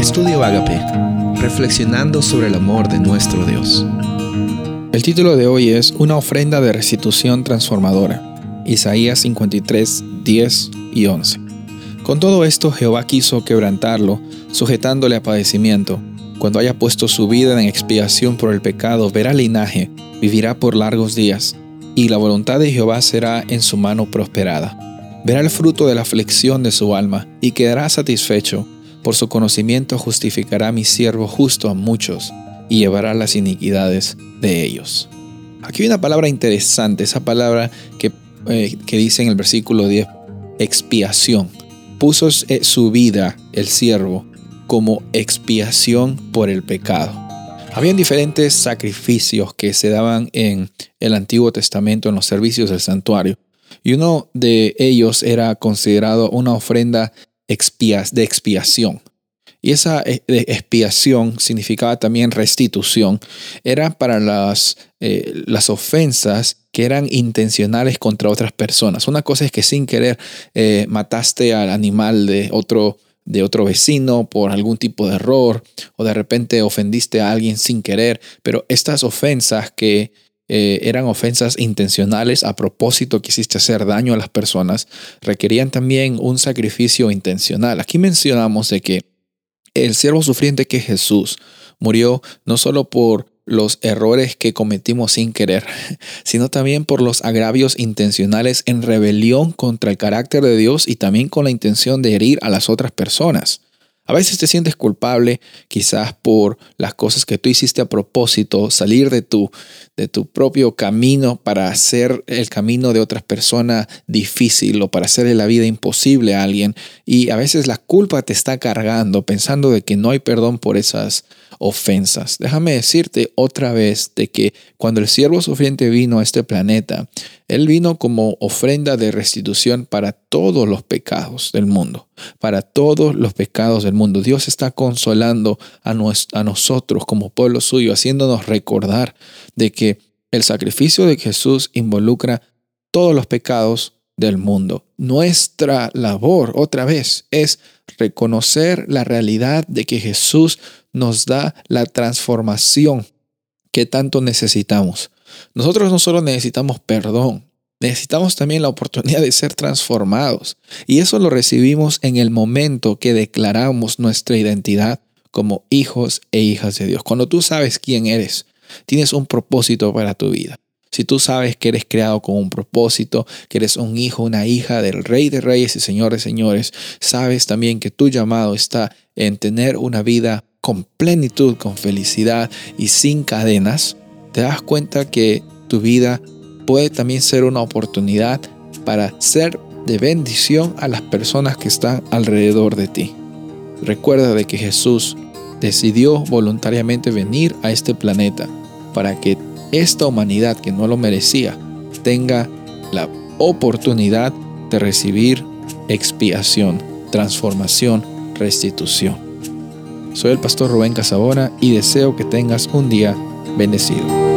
Estudio Agape, reflexionando sobre el amor de nuestro Dios. El título de hoy es Una ofrenda de restitución transformadora. Isaías 53, 10 y 11. Con todo esto Jehová quiso quebrantarlo, sujetándole a padecimiento. Cuando haya puesto su vida en expiación por el pecado, verá linaje, vivirá por largos días, y la voluntad de Jehová será en su mano prosperada. Verá el fruto de la aflicción de su alma, y quedará satisfecho por su conocimiento justificará mi siervo justo a muchos y llevará las iniquidades de ellos. Aquí hay una palabra interesante, esa palabra que, eh, que dice en el versículo 10, expiación. Puso eh, su vida, el siervo, como expiación por el pecado. Habían diferentes sacrificios que se daban en el Antiguo Testamento en los servicios del santuario. Y uno de ellos era considerado una ofrenda de expiación. Y esa eh, expiación significaba también restitución. Era para las, eh, las ofensas que eran intencionales contra otras personas. Una cosa es que sin querer eh, mataste al animal de otro, de otro vecino por algún tipo de error o de repente ofendiste a alguien sin querer. Pero estas ofensas que eh, eran ofensas intencionales a propósito quisiste hacer daño a las personas, requerían también un sacrificio intencional. Aquí mencionamos de que el siervo sufriente que Jesús murió no solo por los errores que cometimos sin querer, sino también por los agravios intencionales en rebelión contra el carácter de Dios y también con la intención de herir a las otras personas. A veces te sientes culpable quizás por las cosas que tú hiciste a propósito, salir de tu, de tu propio camino para hacer el camino de otras personas difícil o para hacerle la vida imposible a alguien. Y a veces la culpa te está cargando pensando de que no hay perdón por esas ofensas. Déjame decirte otra vez de que cuando el siervo sufriente vino a este planeta, él vino como ofrenda de restitución para todos los pecados del mundo, para todos los pecados del mundo. Dios está consolando a, a nosotros como pueblo suyo, haciéndonos recordar de que el sacrificio de Jesús involucra todos los pecados del mundo. Nuestra labor, otra vez, es reconocer la realidad de que Jesús nos da la transformación que tanto necesitamos. Nosotros no solo necesitamos perdón, necesitamos también la oportunidad de ser transformados. Y eso lo recibimos en el momento que declaramos nuestra identidad como hijos e hijas de Dios. Cuando tú sabes quién eres, tienes un propósito para tu vida. Si tú sabes que eres creado con un propósito, que eres un hijo, una hija del Rey de Reyes y Señor de Señores, sabes también que tu llamado está en tener una vida con plenitud, con felicidad y sin cadenas, te das cuenta que tu vida puede también ser una oportunidad para ser de bendición a las personas que están alrededor de ti. Recuerda de que Jesús decidió voluntariamente venir a este planeta para que esta humanidad que no lo merecía tenga la oportunidad de recibir expiación, transformación, restitución. Soy el pastor Rubén Casabona y deseo que tengas un día bendecido.